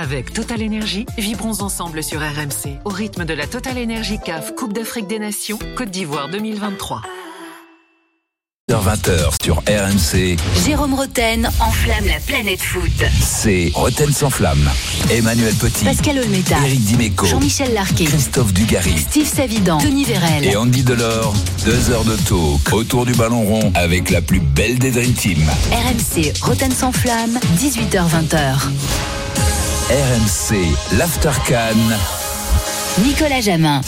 Avec Total Énergie, vibrons ensemble sur RMC au rythme de la Total Énergie CAF Coupe d'Afrique des Nations Côte d'Ivoire 2023. 20h sur RMC, Jérôme Roten enflamme la planète foot. c'est Roten sans flamme. Emmanuel Petit, Pascal Olmeta, Eric Dimeco, Jean-Michel Larquet, Christophe Dugarry Steve Savidan, Denis Vérel. et Andy Delors. Deux heures de talk autour du ballon rond avec la plus belle des Dream Team. RMC Roten sans flamme, 18h-20h. RMC, l'After. Nicolas Jamin.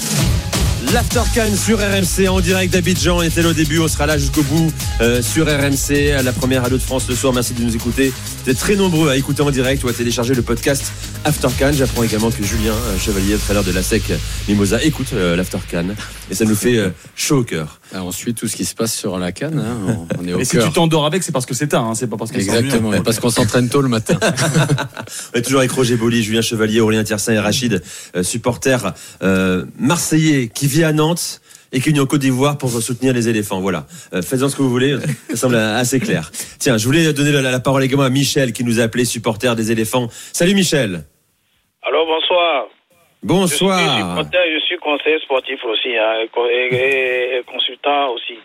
L'After Cannes sur RMC en direct d'Abidjan. On était là au début, on sera là jusqu'au bout euh, sur RMC, à la première radio de France le soir. Merci de nous écouter. Vous êtes très nombreux à écouter en direct ou à télécharger le podcast After Cannes. J'apprends également que Julien, chevalier entraîneur de la SEC Mimosa, écoute euh, l'After Cannes. Et ça nous fait euh, chaud au cœur. Ah, ensuite, tout ce qui se passe sur la canne, hein, on, on est au Et si tu t'endors avec, c'est parce que c'est tard, hein, c'est pas parce que c'est Exactement, et parce qu'on s'entraîne tôt le matin. On est toujours avec Roger Boli, Julien Chevalier, Aurélien Tiersin et Rachid, euh, supporter euh, marseillais qui vit à Nantes et qui est en Côte d'Ivoire pour soutenir les éléphants. Voilà. Euh, Faites-en ce que vous voulez, ça semble assez clair. Tiens, je voulais donner la, la parole également à Michel qui nous a appelé supporter des éléphants. Salut Michel. Alors bonsoir. Je suis Bonsoir. je suis conseiller sportif aussi hein, et, co- et- et- et consultant aussi.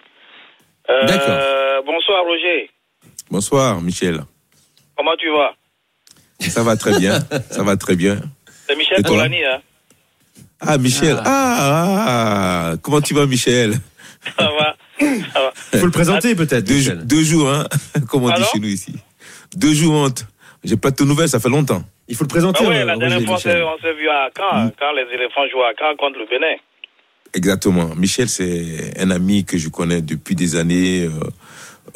Euh, D'accord. Bonsoir Roger. Bonsoir, Michel. Comment tu vas? Ça va très bien. Ça va très bien. C'est Michel Poulani. Hein. Ah, Michel. Ah, ah, comment tu vas, Michel? Ça va. Ça va. Il faut le présenter peut-être. deux, jours, hein Comme on dit chez nous ici. Deux jours, honte. J'ai pas de nouvelles, ça fait longtemps. Il faut le présenter. Ah ouais, euh, la dernière fois, on s'est- vu à Caen, quand les éléphants jouaient à Caen contre le Bénin. Exactement. Michel, c'est un ami que je connais depuis des années. euh,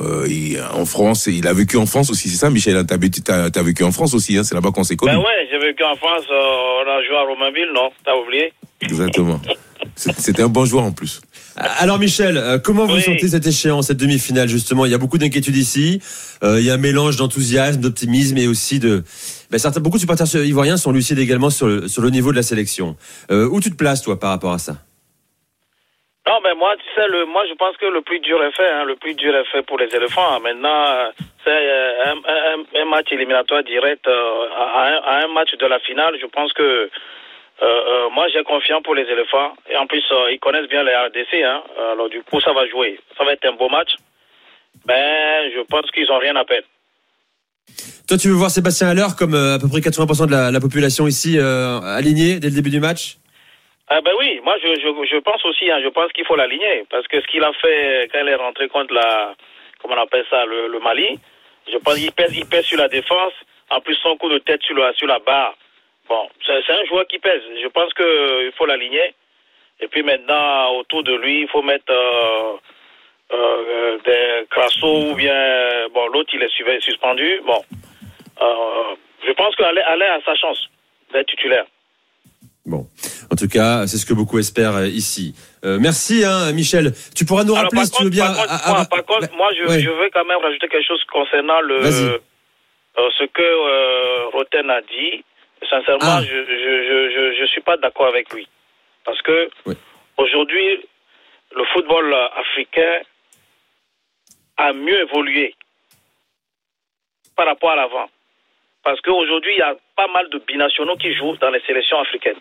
euh, il- en France, il a vécu en France aussi, c'est ça, Michel? T'as t'as vécu en France aussi, hein, c'est là-bas qu'on s'est connus. Ben ouais, j'ai vécu en France, euh, on a joué à Romainville, non? T'as oublié? Exactement. C'était un bon joueur en plus. Alors Michel, euh, comment vous Oui. sentez cette échéance, cette demi-finale justement? Il y a beaucoup d'inquiétudes ici. Euh, il y a un mélange d'enthousiasme, d'optimisme et aussi de. Ben, certains, beaucoup de supporters ivoiriens sont lucides également sur le, sur le niveau de la sélection. Euh, où tu te places toi par rapport à ça? Non, mais moi, tu sais, le, moi, je pense que le plus dur est fait. Hein, le plus dur est fait pour les éléphants. Maintenant, euh, c'est un, un- un match éliminatoire direct à, un, à un match de la finale. Je pense que euh, euh, moi, j'ai confiance pour les éléphants. Et en plus, euh, ils connaissent bien les RDC. Hein, alors, du coup, ça va jouer. Ça va être un beau match. Mais je pense qu'ils ont rien à perdre. Toi, tu veux voir Sébastien Haller comme à peu près 80% de la, la population ici alignée dès le début du match? Ah ben oui, moi je, je, je pense aussi, hein, je pense qu'il faut l'aligner parce que ce qu'il a fait quand il est rentré contre la, comment on appelle ça, le, le Mali, je pense qu'il pèse, il pèse sur la défense, en plus son coup de tête sur la barre. Bon, c'est un joueur qui pèse. Je pense qu'il faut l'aligner. Et puis maintenant, autour de lui, il faut mettre euh, euh, des crassos ou bien, bon, l'autre il est suspendu. Bon, euh, je pense qu'Alain Alain a sa chance d'être titulaire. Bon, en tout cas, c'est ce que beaucoup espèrent euh, ici. Euh, merci, hein, Michel. Tu pourras nous rappeler si tu veux bien. Par contre, ah, ah, moi, ah, par contre, bah, moi, je, ouais. je veux quand même rajouter quelque chose concernant le, euh, ce que euh, Roten a dit. Sincèrement, Ah. je, je, je, je, je suis pas d'accord avec lui. Parce que Oui. aujourd'hui, le football africain a mieux évolué par rapport à l'avant. Parce qu'aujourd'hui, il y a pas mal de binationaux qui jouent dans les sélections africaines.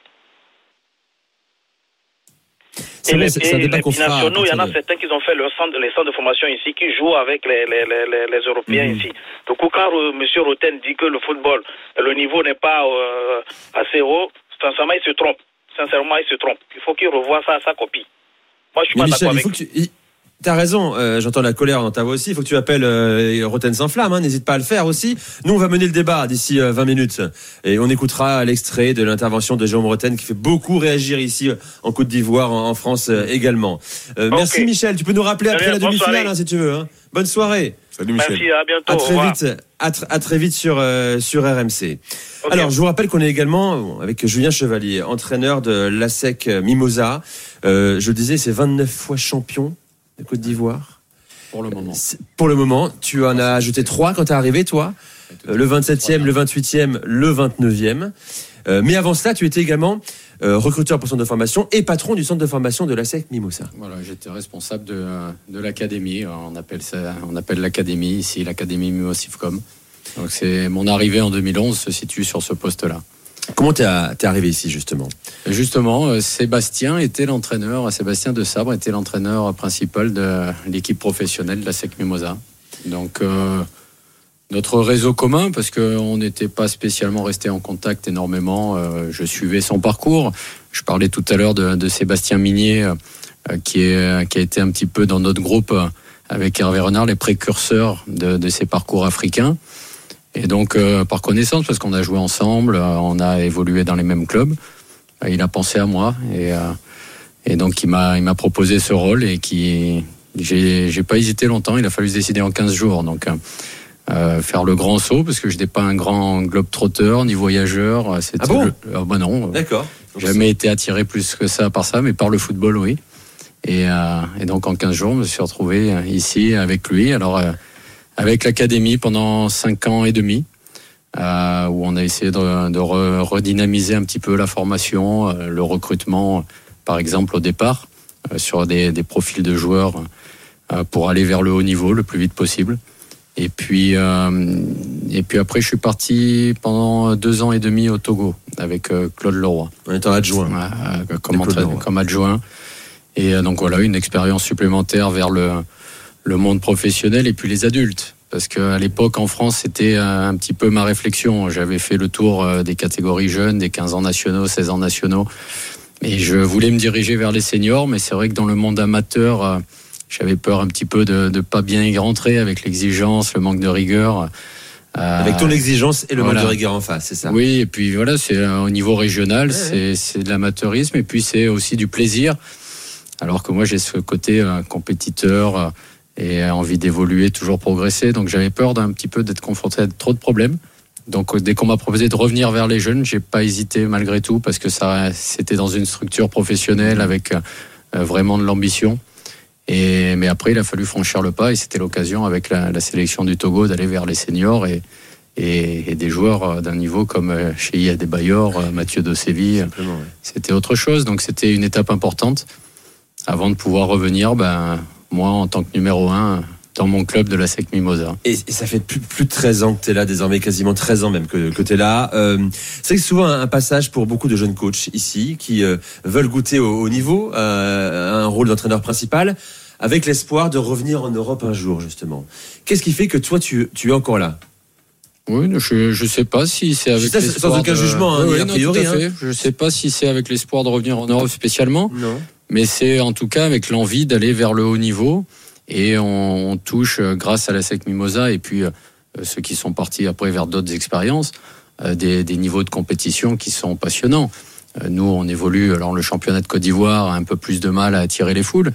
Et les, un et les binationaux, il y en a certains qui ont fait leur centre, les centres de formation ici, qui jouent avec les, les, les, Européens Mhm. ici. Donc quand euh, M. Roten dit que le football, le niveau n'est pas euh, assez haut, sincèrement, il se trompe. Sincèrement, il se trompe. Il faut qu'il revoie ça à sa copie. Moi, je suis Mais pas d'accord avec tu. T'as raison, euh, j'entends la colère dans ta voix aussi. Il faut que tu appelles euh, Roten sans flamme, hein, n'hésite pas à le faire aussi. Nous, on va mener le débat d'ici euh, 20 minutes et on écoutera l'extrait de l'intervention de Jérôme Roten qui fait beaucoup réagir ici euh, en Côte d'Ivoire, en, en France euh, également. Euh, Ok. Merci Michel, tu peux nous rappeler après la demi-finale hein, si tu veux. hein. Bonne soirée. Salut, Michel. Merci, à bientôt. À très vite, à, tr- à très vite sur euh, sur RMC. Alors, je vous rappelle qu'on est également avec Julien Chevalier, entraîneur de l'ASEC Mimosa. Euh, je le disais, c'est 29 fois champion de Côte d'Ivoire. Pour le moment. Pour le moment, tu en as ajouté trois quand t'es arrivé, toi. Euh, le 27e, le 28e, le 29e. Euh, mais avant cela, tu étais également euh, recruteur pour centre de formation et patron du centre de formation de l'ASEC Mimosa. Voilà, j'étais responsable de, de l'académie. On appelle ça, on appelle l'académie ici, l'académie Mimosifcom. Donc c'est mon arrivée en 2011 se situe sur ce poste-là. Comment t'es arrivé ici justement? Justement, euh, Sébastien était l'entraîneur, Sébastien de Sabre était l'entraîneur principal de l'équipe professionnelle de la SEC Mimosa. Donc, euh, notre réseau commun, parce qu'on n'était pas spécialement resté en contact énormément, euh, je suivais son parcours. Je parlais tout à l'heure de, Sébastien Minier, qui, a été un petit peu dans notre groupe avec Hervé Renard, les précurseurs de, de ces parcours africains. Et donc, euh, par connaissance, parce qu'on a joué ensemble, euh, on a évolué dans les mêmes clubs, euh, il a pensé à moi et, et donc il m'a il m'a proposé ce rôle et qui j'ai j'ai pas hésité longtemps. Il a fallu se décider en 15 jours. Donc faire le grand saut parce que je n'étais pas un grand globe trotteur ni voyageur. C'était Ah bon? le- ah bah non, D'accord. jamais été attiré plus que ça par ça, mais par le football, oui. Et, et donc en 15 jours, je me suis retrouvé ici avec lui. Alors avec l'académie pendant 5 ans et demi, euh, où on a essayé de, de re- redynamiser un petit peu la formation, euh, le recrutement, par exemple au départ, euh, sur des, des profils de joueurs pour aller vers le haut niveau le plus vite possible. Et puis, et puis après, je suis parti pendant deux ans et demi au Togo avec Claude Leroy En étant adjoint. euh, comme, Claude entraîneur- Leroy. comme adjoint. Et donc voilà, une expérience supplémentaire vers le, le monde professionnel et puis les adultes. Parce qu'à l'époque, en France, c'était euh, un petit peu ma réflexion. J'avais fait le tour euh, des catégories jeunes, des 15 ans nationaux, 16 ans nationaux. Et je voulais me diriger vers les seniors, mais c'est vrai que dans le monde amateur, euh, j'avais peur un petit peu de ne pas bien y rentrer avec l'exigence, le manque de rigueur. Euh, Avec ton exigence et le voilà. manque de rigueur en face, c'est ça? Oui, et puis voilà, c'est au niveau régional, Ouais, c'est c'est de l'amateurisme et puis c'est aussi du plaisir. Alors que moi, j'ai ce côté euh, compétiteur euh, et envie d'évoluer, toujours progresser. Donc j'avais peur d'un petit peu d'être confronté à trop de problèmes. Donc dès qu'on m'a proposé de revenir vers les jeunes, j'ai pas hésité malgré tout parce que ça, c'était dans une structure professionnelle avec euh, vraiment de l'ambition. Et mais après, il a fallu franchir le pas et c'était l'occasion avec la, la sélection du Togo d'aller vers les seniors et et, et des joueurs euh, d'un niveau comme euh, chez Ia Bayor, Mathieu de Séville, ouais. c'était autre chose. Donc c'était une étape importante avant de pouvoir revenir, ben, moi en tant que numéro un dans mon club de la SEC Mimosa. Et, et ça fait plus, plus de 13 ans que tu es là, désormais quasiment 13 ans même que, que tu es là. Euh, c'est souvent un, un passage pour beaucoup de jeunes coachs ici qui euh, veulent goûter au, haut niveau, euh, un rôle d'entraîneur principal, avec l'espoir de revenir en Europe un jour justement. Qu'est-ce qui fait que toi tu, tu es encore là? Oui, je je sais pas si c'est avec l'espoir sans aucun de- jugement, hein, Oui, ni oui, a priori, hein. Je sais pas si c'est avec l'espoir de revenir en Europe spécialement, Non. Mais c'est en tout cas avec l'envie d'aller vers le haut niveau. Et on, on touche, euh, grâce à la SEC Mimosa et puis euh, ceux qui sont partis après vers d'autres expériences, euh, des, des niveaux de compétition qui sont passionnants. Euh, Nous, on évolue, alors le championnat de Côte d'Ivoire a un peu plus de mal à attirer les foules,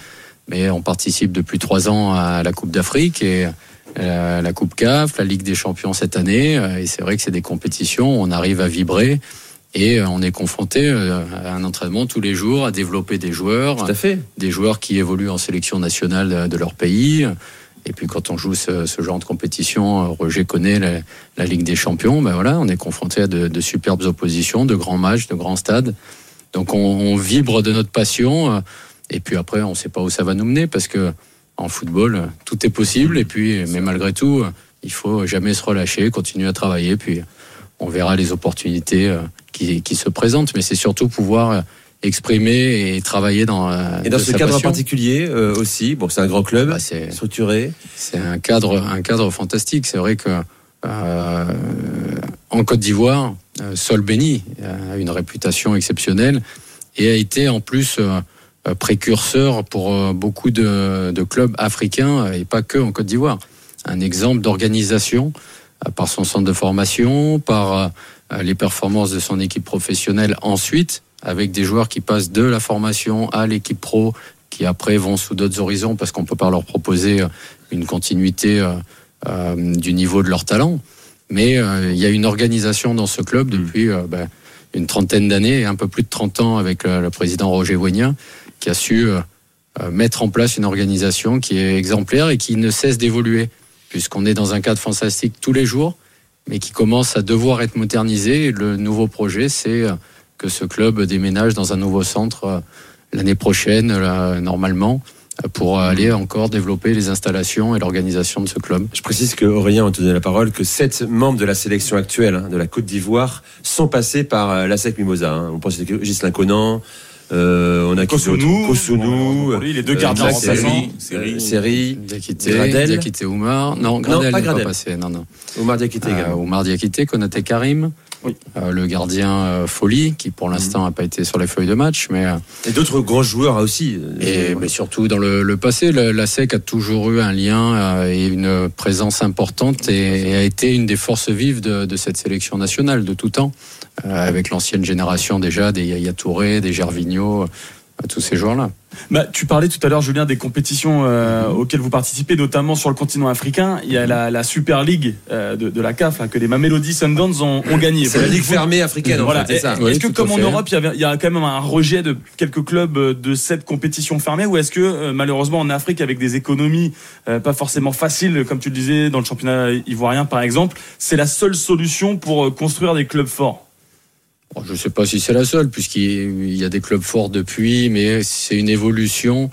mais on participe depuis trois ans à la Coupe d'Afrique et euh, la Coupe CAF, la Ligue des Champions cette année. euh, Et c'est vrai que c'est des compétitions où on arrive à vibrer et euh, on est confronté euh, à un entraînement tous les jours, à développer des joueurs, Tout à fait. des joueurs qui évoluent en sélection nationale de- de leur pays. Et puis quand on joue ce, ce genre de compétition, euh, Roger connaît la, la Ligue des Champions, ben voilà, on est confronté à de, de superbes oppositions, de grands matchs, de grands stades. Donc on, on vibre de notre passion. euh, Et puis après, on ne sait pas où ça va nous mener parce que en football, euh, tout est possible. Et puis, mais malgré tout, euh, il faut jamais se relâcher, continuer à travailler. Puis on verra les opportunités euh, qui, qui se présentent. Mais c'est surtout pouvoir euh, exprimer et travailler dans. euh, Et dans ce cadre en passion. particulier euh, aussi, bon c'est un grand club, Bah, c'est structuré. c'est un cadre, un cadre fantastique. C'est vrai que euh, en Côte d'Ivoire, Sol Béni a une réputation exceptionnelle et a été en plus euh, précurseur pour beaucoup de, de clubs africains et pas que en Côte d'Ivoire. Un exemple d'organisation par son centre de formation, par euh, les performances de son équipe professionnelle ensuite, avec des joueurs qui passent de la formation à l'équipe pro, qui après vont sous d'autres horizons parce qu'on peut pas leur proposer euh, une continuité euh, euh, du niveau de leur talent. Mais euh, il y a une organisation dans ce club depuis euh, ben, une trentaine d'années, un peu plus de 30 ans avec euh, le président Roger Wagnin, qui a su euh, euh, mettre en place une organisation qui est exemplaire et qui ne cesse d'évoluer, puisqu'on est dans un cadre fantastique tous les jours, mais qui commence à devoir être modernisé. Le nouveau projet, c'est euh, que ce club déménage dans un nouveau centre euh, l'année prochaine, normalement, euh, pour aller encore développer les installations et l'organisation de ce club. Je précise que Aurélien a donné la parole que sept membres de la sélection actuelle hein, de la Côte d'Ivoire sont passés par euh, la SEC Mimosa. hein. On pense à Gislain Conan, euh, on a Kosunu, Kosunu, les deux gardiens remplaçants. Seri, Diakité, Gradel. Diakité Oumar. Non, Gradel n'est pas, passé. Non, non. Omar Diakité Euh. Oumar Diakité, Konaté Karim. Oui. Euh, le gardien euh, Folie, qui pour l'instant n'a pas été sur les feuilles de match, mais euh, Et d'autres grands joueurs aussi. Et Euh, mais surtout dans le, le passé, le- la SEC a toujours eu un lien et une présence importante et, et a été une des forces vives de, de cette sélection nationale de tout temps, avec l'ancienne génération déjà des Yaya Touré, des Gervinho, euh, tous ces joueurs-là. Bah, tu parlais tout à l'heure, Julien, des compétitions euh, auxquelles vous participez, notamment sur le continent africain. Il y a la, la Super League euh, de, de la CAF là, que les Mamelody Sundowns ont, ont gagné. C'est la ligue fermée africaine, en Voilà. fait, c'est ça. Est-ce Oui, que comme à en fait. Europe, il y, avait- il y a quand même un rejet de quelques clubs euh, de cette compétition fermée, ou est-ce que euh, malheureusement en Afrique, avec des économies euh, pas forcément faciles, comme tu le disais dans le championnat ivoirien par exemple, c'est la seule solution pour euh, construire des clubs forts? Je ne sais pas si c'est la seule, puisqu'il y a des clubs forts depuis, mais c'est une évolution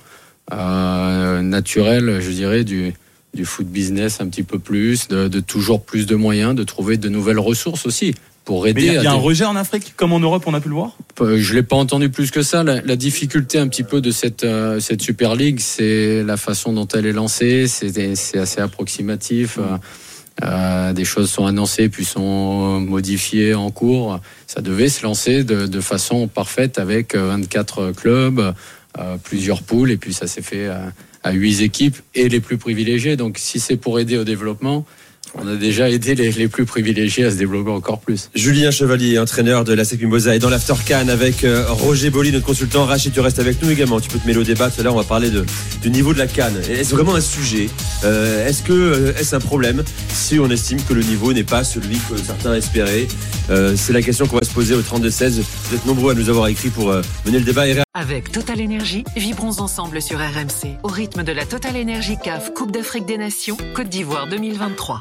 euh, naturelle, je dirais, du, du foot business un petit peu plus, de, de toujours plus de moyens, de trouver de nouvelles ressources aussi pour Mais aider. il y a, à il y a un rejet en Afrique, comme en Europe, on a pu le voir? Je l'ai pas entendu plus que ça. La, la difficulté un petit peu de cette euh, cette Super League, c'est la façon dont elle est lancée. C'est c'est assez approximatif. Euh, euh, des choses sont annoncées puis sont modifiées en cours. Ça devait se lancer de, façon parfaite avec euh, 24 clubs, euh, plusieurs poules, et puis ça s'est fait à, à 8 équipes et les plus privilégiés. Donc si c'est pour aider au développement, on a déjà aidé les, les plus privilégiés à se développer encore plus. Julien Chevalier, entraîneur de la SEC Mimosa, est dans l'After Can avec euh, Roger Boli, notre consultant. Rachid, tu restes avec nous également. Tu peux te mêler au débat. Tout à l'heure, on va parler de, du niveau de la canne. Est-ce vraiment un sujet Euh, Est-ce que euh, est-ce un problème si on estime que le niveau n'est pas celui que certains espéraient? Euh, C'est la question qu'on va se poser au 32-16. Vous êtes nombreux à nous avoir écrit pour euh, mener le débat. Et Avec Total Énergie, vibrons ensemble sur RMC au rythme de la Total Énergie CAF Coupe d'Afrique des Nations Côte d'Ivoire 2023.